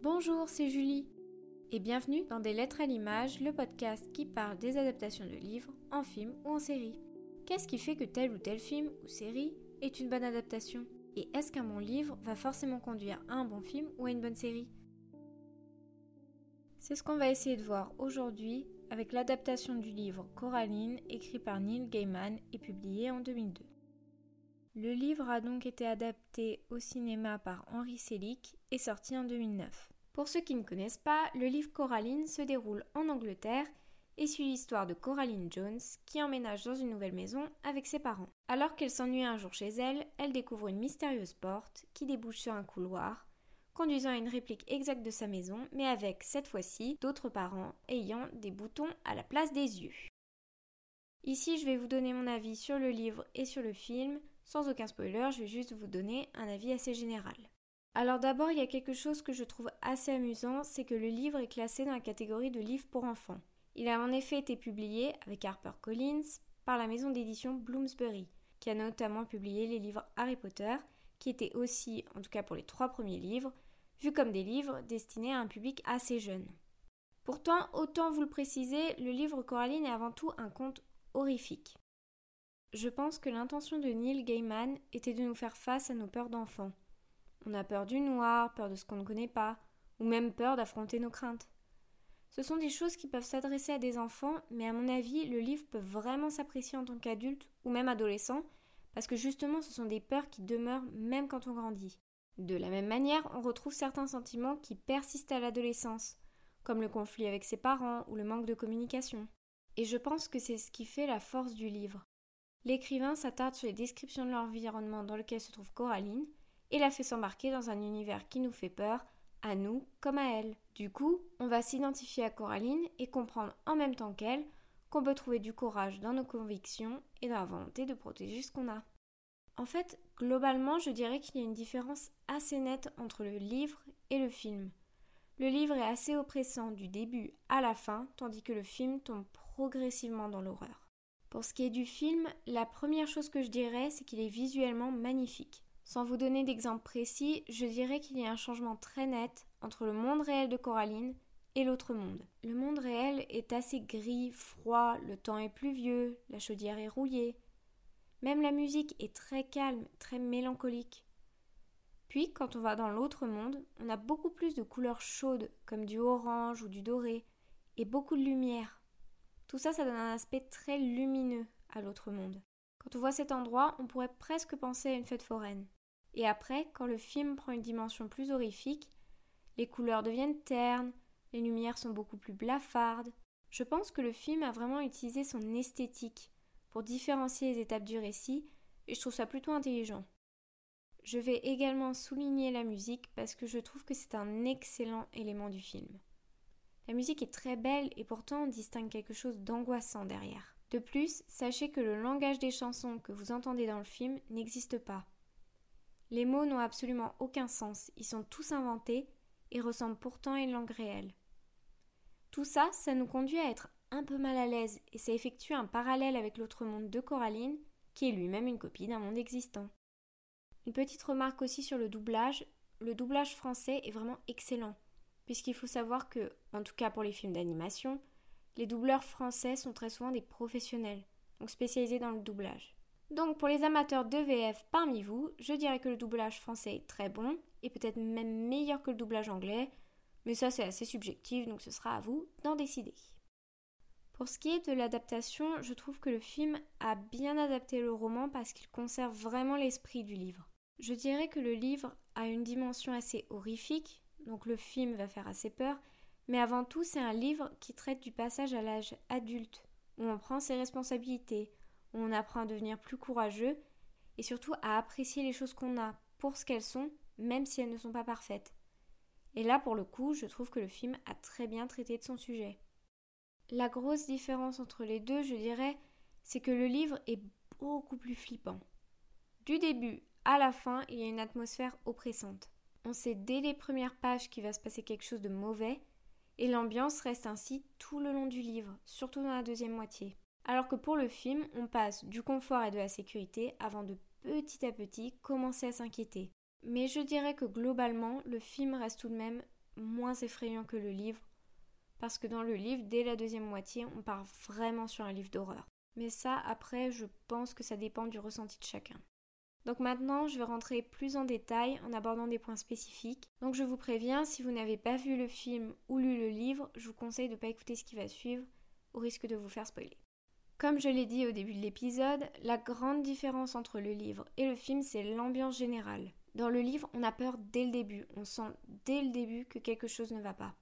Bonjour, c'est Julie. Et bienvenue dans Des Lettres à l'image, le podcast qui parle des adaptations de livres en film ou en série. Qu'est-ce qui fait que tel ou tel film ou série est une bonne adaptation? Et est-ce qu'un bon livre va forcément conduire à un bon film ou à une bonne série? C'est ce qu'on va essayer de voir aujourd'hui avec l'adaptation du livre Coraline écrit par Neil Gaiman et publié en 2002. Le livre a donc été adapté au cinéma par Henri Selick et sorti en 2009. Pour ceux qui ne connaissent pas, le livre Coraline se déroule en Angleterre et suit l'histoire de Coraline Jones qui emménage dans une nouvelle maison avec ses parents. Alors qu'elle s'ennuie un jour chez elle, elle découvre une mystérieuse porte qui débouche sur un couloir, conduisant à une réplique exacte de sa maison, mais avec, cette fois-ci, d'autres parents ayant des boutons à la place des yeux. Ici, je vais vous donner mon avis sur le livre et sur le film. Sans aucun spoiler, je vais juste vous donner un avis assez général. Alors d'abord, il y a quelque chose que je trouve assez amusant, c'est que le livre est classé dans la catégorie de livres pour enfants. Il a en effet été publié avec HarperCollins par la maison d'édition Bloomsbury, qui a notamment publié les livres Harry Potter, qui étaient aussi, en tout cas pour les trois premiers livres, vus comme des livres destinés à un public assez jeune. Pourtant, autant vous le préciser, le livre Coraline est avant tout un conte horrifique. Je pense que l'intention de Neil Gaiman était de nous faire face à nos peurs d'enfants. On a peur du noir, peur de ce qu'on ne connaît pas, ou même peur d'affronter nos craintes. Ce sont des choses qui peuvent s'adresser à des enfants, mais à mon avis, le livre peut vraiment s'apprécier en tant qu'adulte ou même adolescent, parce que justement ce sont des peurs qui demeurent même quand on grandit. De la même manière, on retrouve certains sentiments qui persistent à l'adolescence, comme le conflit avec ses parents ou le manque de communication. Et je pense que c'est ce qui fait la force du livre. L'écrivain s'attarde sur les descriptions de l'environnement dans lequel se trouve Coraline et la fait s'embarquer dans un univers qui nous fait peur, à nous comme à elle. Du coup, on va s'identifier à Coraline et comprendre en même temps qu'elle qu'on peut trouver du courage dans nos convictions et dans la volonté de protéger ce qu'on a. En fait, globalement, je dirais qu'il y a une différence assez nette entre le livre et le film. Le livre est assez oppressant du début à la fin, tandis que le film tombe progressivement dans l'horreur. Pour ce qui est du film, la première chose que je dirais, c'est qu'il est visuellement magnifique. Sans vous donner d'exemple précis, je dirais qu'il y a un changement très net entre le monde réel de Coraline et l'autre monde. Le monde réel est assez gris, froid, le temps est pluvieux, la chaudière est rouillée. Même la musique est très calme, très mélancolique. Puis, quand on va dans l'autre monde, on a beaucoup plus de couleurs chaudes, comme du orange ou du doré, et beaucoup de lumière. Tout ça, ça donne un aspect très lumineux à l'autre monde. Quand on voit cet endroit, on pourrait presque penser à une fête foraine. Et après, quand le film prend une dimension plus horrifique, les couleurs deviennent ternes, les lumières sont beaucoup plus blafardes. Je pense que le film a vraiment utilisé son esthétique pour différencier les étapes du récit, et je trouve ça plutôt intelligent. Je vais également souligner la musique parce que je trouve que c'est un excellent élément du film. La musique est très belle et pourtant on distingue quelque chose d'angoissant derrière. De plus, sachez que le langage des chansons que vous entendez dans le film n'existe pas. Les mots n'ont absolument aucun sens, ils sont tous inventés et ressemblent pourtant à une langue réelle. Tout ça, ça nous conduit à être un peu mal à l'aise et ça effectue un parallèle avec l'autre monde de Coraline, qui est lui-même une copie d'un monde existant. Une petite remarque aussi sur le doublage. Le doublage français est vraiment excellent, puisqu'il faut savoir que, en tout cas pour les films d'animation, les doubleurs français sont très souvent des professionnels, donc spécialisés dans le doublage. Donc pour les amateurs de VF parmi vous, je dirais que le doublage français est très bon, et peut-être même meilleur que le doublage anglais, mais ça c'est assez subjectif, donc ce sera à vous d'en décider. Pour ce qui est de l'adaptation, je trouve que le film a bien adapté le roman parce qu'il conserve vraiment l'esprit du livre. Je dirais que le livre a une dimension assez horrifique, donc le film va faire assez peur, mais avant tout c'est un livre qui traite du passage à l'âge adulte, où on prend ses responsabilités, où on apprend à devenir plus courageux, et surtout à apprécier les choses qu'on a pour ce qu'elles sont, même si elles ne sont pas parfaites. Et là, pour le coup, je trouve que le film a très bien traité de son sujet. La grosse différence entre les deux, je dirais, c'est que le livre est beaucoup plus flippant. Du début à la fin, il y a une atmosphère oppressante. On sait dès les premières pages qu'il va se passer quelque chose de mauvais, et l'ambiance reste ainsi tout le long du livre, surtout dans la deuxième moitié. Alors que pour le film, on passe du confort et de la sécurité avant de petit à petit commencer à s'inquiéter. Mais je dirais que globalement, le film reste tout de même moins effrayant que le livre, parce que dans le livre, dès la deuxième moitié, on part vraiment sur un livre d'horreur. Mais ça, après, je pense que ça dépend du ressenti de chacun. Donc maintenant, je vais rentrer plus en détail en abordant des points spécifiques. Donc je vous préviens, si vous n'avez pas vu le film ou lu le livre, je vous conseille de ne pas écouter ce qui va suivre, au risque de vous faire spoiler. Comme je l'ai dit au début de l'épisode, la grande différence entre le livre et le film, c'est l'ambiance générale. Dans le livre, on a peur dès le début, on sent dès le début que quelque chose ne va pas.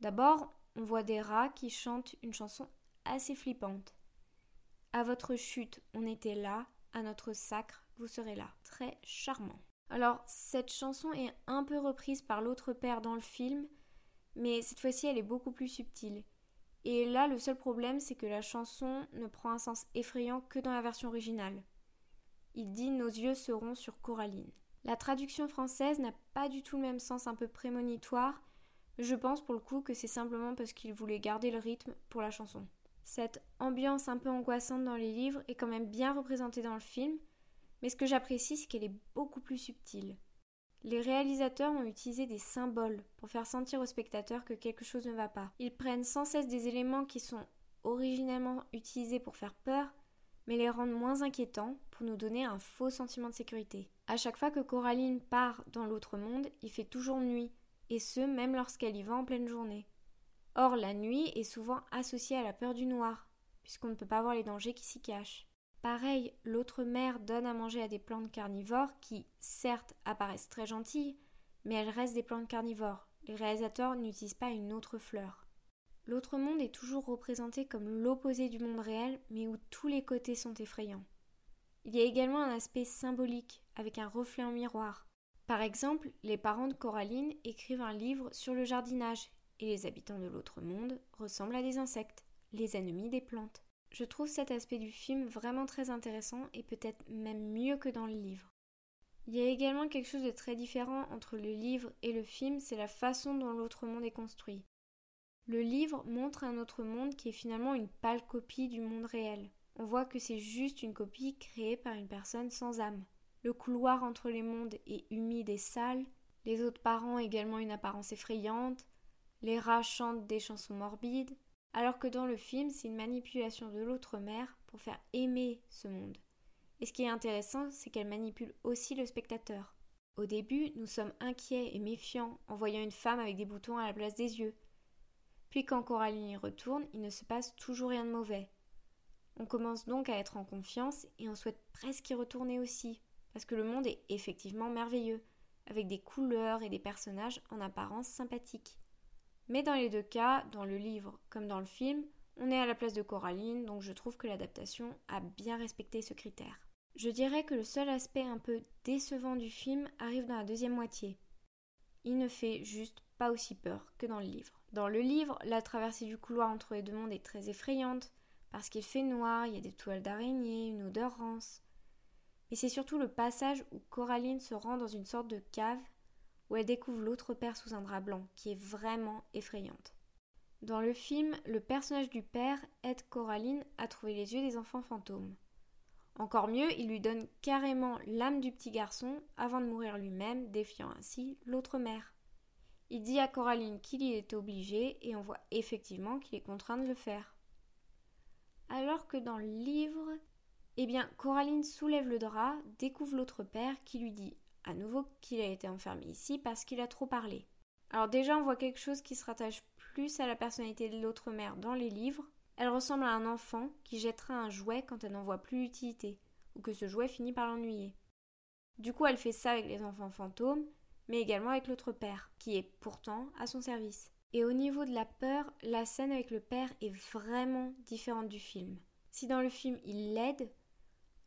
D'abord, on voit des rats qui chantent une chanson assez flippante. À votre chute, on était là, à notre sacre, vous serez là. Très charmant. Alors, cette chanson est un peu reprise par l'autre père dans le film, mais cette fois-ci elle est beaucoup plus subtile. Et là, le seul problème, c'est que la chanson ne prend un sens effrayant que dans la version originale. Il dit Nos yeux seront sur Coraline. La traduction française n'a pas du tout le même sens un peu prémonitoire, je pense pour le coup que c'est simplement parce qu'il voulait garder le rythme pour la chanson. Cette ambiance un peu angoissante dans les livres est quand même bien représentée dans le film, mais ce que j'apprécie, c'est qu'elle est beaucoup plus subtile. Les réalisateurs ont utilisé des symboles pour faire sentir au spectateur que quelque chose ne va pas. Ils prennent sans cesse des éléments qui sont originellement utilisés pour faire peur, mais les rendent moins inquiétants pour nous donner un faux sentiment de sécurité. À chaque fois que Coraline part dans l'autre monde, il fait toujours nuit, et ce même lorsqu'elle y va en pleine journée. Or, la nuit est souvent associée à la peur du noir, puisqu'on ne peut pas voir les dangers qui s'y cachent. Pareil, l'autre mère donne à manger à des plantes carnivores qui, certes, apparaissent très gentilles, mais elles restent des plantes carnivores. Les réalisateurs n'utilisent pas une autre fleur. L'autre monde est toujours représenté comme l'opposé du monde réel, mais où tous les côtés sont effrayants. Il y a également un aspect symbolique, avec un reflet en miroir. Par exemple, les parents de Coraline écrivent un livre sur le jardinage et les habitants de l'autre monde ressemblent à des insectes, les ennemis des plantes. Je trouve cet aspect du film vraiment très intéressant et peut-être même mieux que dans le livre. Il y a également quelque chose de très différent entre le livre et le film, c'est la façon dont l'autre monde est construit. Le livre montre un autre monde qui est finalement une pâle copie du monde réel. On voit que c'est juste une copie créée par une personne sans âme. Le couloir entre les mondes est humide et sale, les autres parents ont également une apparence effrayante, les rats chantent des chansons morbides, alors que dans le film, c'est une manipulation de l'autre mère pour faire aimer ce monde. Et ce qui est intéressant, c'est qu'elle manipule aussi le spectateur. Au début, nous sommes inquiets et méfiants en voyant une femme avec des boutons à la place des yeux. Puis quand Coraline y retourne, il ne se passe toujours rien de mauvais. On commence donc à être en confiance et on souhaite presque y retourner aussi, parce que le monde est effectivement merveilleux, avec des couleurs et des personnages en apparence sympathiques. Mais dans les deux cas, dans le livre comme dans le film, on est à la place de Coraline, donc je trouve que l'adaptation a bien respecté ce critère. Je dirais que le seul aspect un peu décevant du film arrive dans la deuxième moitié. Il ne fait juste pas aussi peur que dans le livre. Dans le livre, la traversée du couloir entre les deux mondes est très effrayante, parce qu'il fait noir, il y a des toiles d'araignée, une odeur rance. Mais c'est surtout le passage où Coraline se rend dans une sorte de cave où elle découvre l'autre père sous un drap blanc, qui est vraiment effrayante. Dans le film, le personnage du père aide Coraline à trouver les yeux des enfants fantômes. Encore mieux, il lui donne carrément l'âme du petit garçon avant de mourir lui-même, défiant ainsi l'autre mère. Il dit à Coraline qu'il y est obligé et on voit effectivement qu'il est contraint de le faire. Alors que dans le livre, eh bien, Coraline soulève le drap, découvre l'autre père qui lui dit à nouveau qu'il a été enfermé ici parce qu'il a trop parlé. Alors déjà on voit quelque chose qui se rattache plus à la personnalité de l'autre mère dans les livres. Elle ressemble à un enfant qui jettera un jouet quand elle n'en voit plus l'utilité, ou que ce jouet finit par l'ennuyer. Du coup elle fait ça avec les enfants fantômes, mais également avec l'autre père, qui est pourtant à son service. Et au niveau de la peur, la scène avec le père est vraiment différente du film. Si dans le film il l'aide,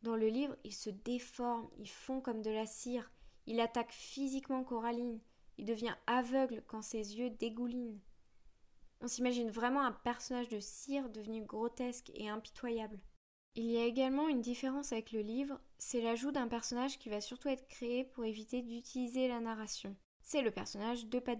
dans le livre il se déforme, il fond comme de la cire, il attaque physiquement Coraline. Il devient aveugle quand ses yeux dégoulinent. On s'imagine vraiment un personnage de cire devenu grotesque et impitoyable. Il y a également une différence avec le livre, c'est l'ajout d'un personnage qui va surtout être créé pour éviter d'utiliser la narration. C'est le personnage de Pat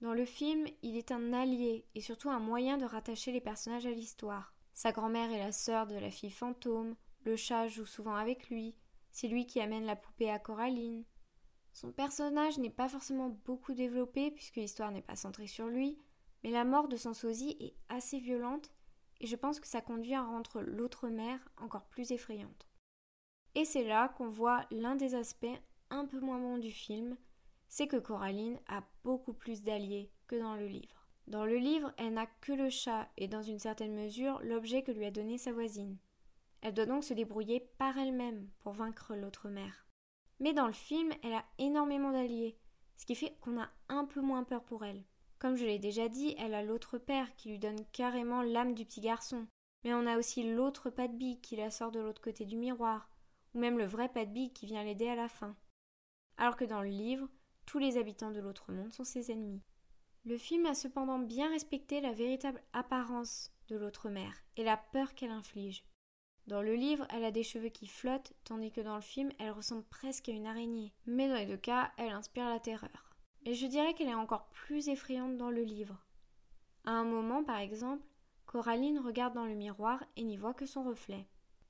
Dans le film, il est un allié et surtout un moyen de rattacher les personnages à l'histoire. Sa grand-mère est la sœur de la fille fantôme, le chat joue souvent avec lui, c'est lui qui amène la poupée à Coraline, Son personnage n'est pas forcément beaucoup développé puisque l'histoire n'est pas centrée sur lui, mais la mort de son sosie est assez violente et je pense que ça conduit à rendre l'autre mère encore plus effrayante. Et c'est là qu'on voit l'un des aspects un peu moins bons du film, c'est que Coraline a beaucoup plus d'alliés que dans le livre. Dans le livre, elle n'a que le chat et dans une certaine mesure l'objet que lui a donné sa voisine. Elle doit donc se débrouiller par elle-même pour vaincre l'autre mère. Mais dans le film, elle a énormément d'alliés, ce qui fait qu'on a un peu moins peur pour elle. Comme je l'ai déjà dit, elle a l'autre père qui lui donne carrément l'âme du petit garçon. Mais on a aussi l'autre Patby qui la sort de l'autre côté du miroir, ou même le vrai Patby qui vient l'aider à la fin. Alors que dans le livre, tous les habitants de l'autre monde sont ses ennemis. Le film a cependant bien respecté la véritable apparence de l'autre mère et la peur qu'elle inflige. Dans le livre, elle a des cheveux qui flottent, tandis que dans le film, elle ressemble presque à une araignée. Mais dans les deux cas, elle inspire la terreur. Et je dirais qu'elle est encore plus effrayante dans le livre. À un moment, par exemple, Coraline regarde dans le miroir et n'y voit que son reflet.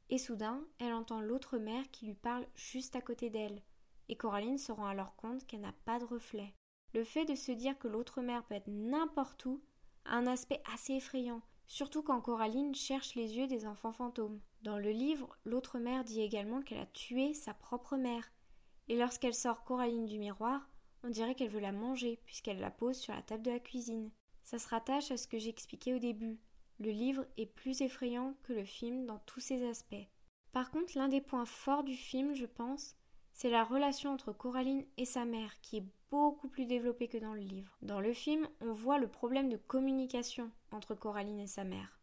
Et soudain, elle entend l'autre mère qui lui parle juste à côté d'elle, et Coraline se rend alors compte qu'elle n'a pas de reflet. Le fait de se dire que l'autre mère peut être n'importe où a un aspect assez effrayant, surtout quand Coraline cherche les yeux des enfants fantômes. Dans le livre, l'autre mère dit également qu'elle a tué sa propre mère, et lorsqu'elle sort Coraline du miroir, on dirait qu'elle veut la manger puisqu'elle la pose sur la table de la cuisine. Ça se rattache à ce que j'expliquais au début. Le livre est plus effrayant que le film dans tous ses aspects. Par contre, l'un des points forts du film, je pense, c'est la relation entre Coraline et sa mère qui est beaucoup plus développée que dans le livre. Dans le film, on voit le problème de communication entre Coraline et sa mère.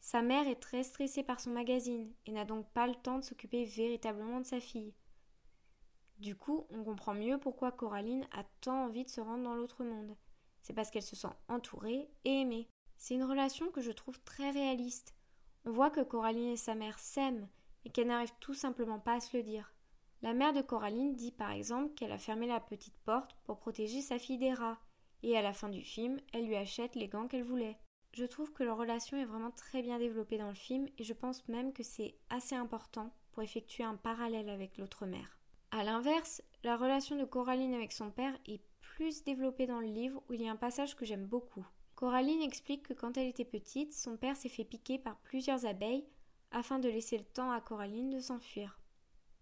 Sa mère est très stressée par son magazine et n'a donc pas le temps de s'occuper véritablement de sa fille. Du coup, on comprend mieux pourquoi Coraline a tant envie de se rendre dans l'autre monde. C'est parce qu'elle se sent entourée et aimée. C'est une relation que je trouve très réaliste. On voit que Coraline et sa mère s'aiment, mais qu'elle n'arrive tout simplement pas à se le dire. La mère de Coraline dit par exemple qu'elle a fermé la petite porte pour protéger sa fille des rats, et à la fin du film, elle lui achète les gants qu'elle voulait. Je trouve que leur relation est vraiment très bien développée dans le film, et je pense même que c'est assez important pour effectuer un parallèle avec l'autre mère. A l'inverse, la relation de Coraline avec son père est plus développée dans le livre où il y a un passage que j'aime beaucoup. Coraline explique que quand elle était petite, son père s'est fait piquer par plusieurs abeilles afin de laisser le temps à Coraline de s'enfuir.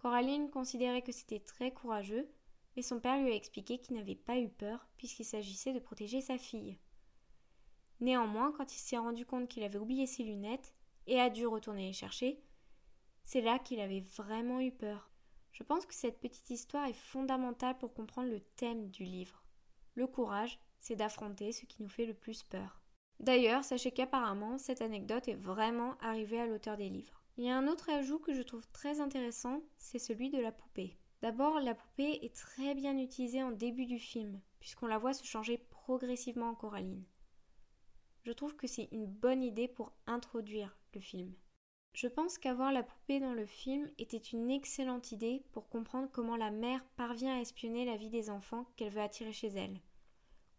Coraline considérait que c'était très courageux, mais son père lui a expliqué qu'il n'avait pas eu peur puisqu'il s'agissait de protéger sa fille. Néanmoins, quand il s'est rendu compte qu'il avait oublié ses lunettes et a dû retourner les chercher, c'est là qu'il avait vraiment eu peur. Je pense que cette petite histoire est fondamentale pour comprendre le thème du livre. Le courage, c'est d'affronter ce qui nous fait le plus peur. D'ailleurs, sachez qu'apparemment, cette anecdote est vraiment arrivée à l'auteur des livres. Il y a un autre ajout que je trouve très intéressant, c'est celui de la poupée. D'abord, la poupée est très bien utilisée en début du film, puisqu'on la voit se changer progressivement en Coraline. Je trouve que c'est une bonne idée pour introduire le film. Je pense qu'avoir la poupée dans le film était une excellente idée pour comprendre comment la mère parvient à espionner la vie des enfants qu'elle veut attirer chez elle.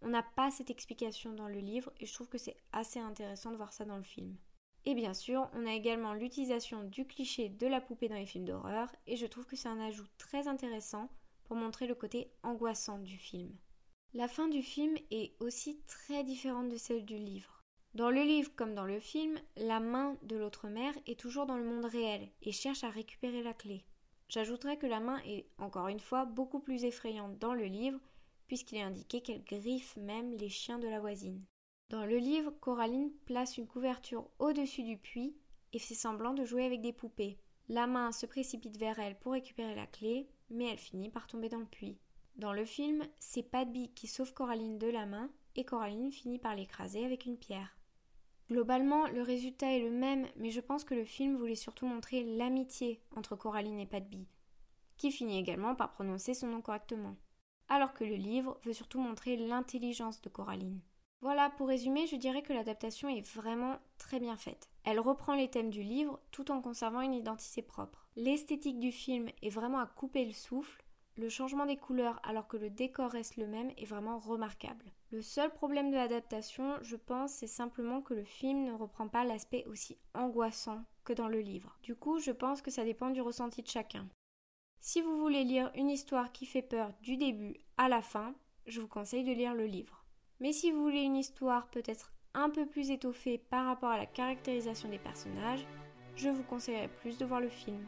On n'a pas cette explication dans le livre et je trouve que c'est assez intéressant de voir ça dans le film. Et bien sûr, on a également l'utilisation du cliché de la poupée dans les films d'horreur et je trouve que c'est un ajout très intéressant pour montrer le côté angoissant du film. La fin du film est aussi très différente de celle du livre. Dans le livre comme dans le film, la main de l'autre mère est toujours dans le monde réel et cherche à récupérer la clé. J'ajouterais que la main est, encore une fois, beaucoup plus effrayante dans le livre, puisqu'il est indiqué qu'elle griffe même les chiens de la voisine. Dans le livre, Coraline place une couverture au-dessus du puits et fait semblant de jouer avec des poupées. La main se précipite vers elle pour récupérer la clé, mais elle finit par tomber dans le puits. Dans le film, c'est Padby qui sauve Coraline de la main et Coraline finit par l'écraser avec une pierre. Globalement, le résultat est le même, mais je pense que le film voulait surtout montrer l'amitié entre Coraline et Padby, qui finit également par prononcer son nom correctement, alors que le livre veut surtout montrer l'intelligence de Coraline. Voilà, pour résumer, je dirais que l'adaptation est vraiment très bien faite. Elle reprend les thèmes du livre tout en conservant une identité propre. L'esthétique du film est vraiment à couper le souffle, le changement des couleurs alors que le décor reste le même est vraiment remarquable. Le seul problème de l'adaptation, je pense, c'est simplement que le film ne reprend pas l'aspect aussi angoissant que dans le livre. Du coup, je pense que ça dépend du ressenti de chacun. Si vous voulez lire une histoire qui fait peur du début à la fin, je vous conseille de lire le livre. Mais si vous voulez une histoire peut-être un peu plus étoffée par rapport à la caractérisation des personnages, je vous conseillerais plus de voir le film.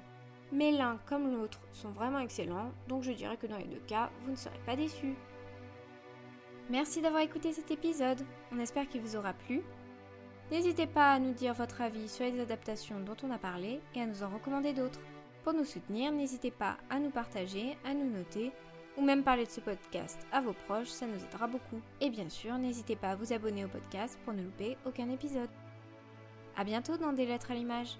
Mais l'un comme l'autre sont vraiment excellents, donc je dirais que dans les deux cas, vous ne serez pas déçus. Merci d'avoir écouté cet épisode, on espère qu'il vous aura plu. N'hésitez pas à nous dire votre avis sur les adaptations dont on a parlé et à nous en recommander d'autres. Pour nous soutenir, n'hésitez pas à nous partager, à nous noter ou même parler de ce podcast à vos proches, ça nous aidera beaucoup. Et bien sûr, n'hésitez pas à vous abonner au podcast pour ne louper aucun épisode. A bientôt dans des lettres à l'image.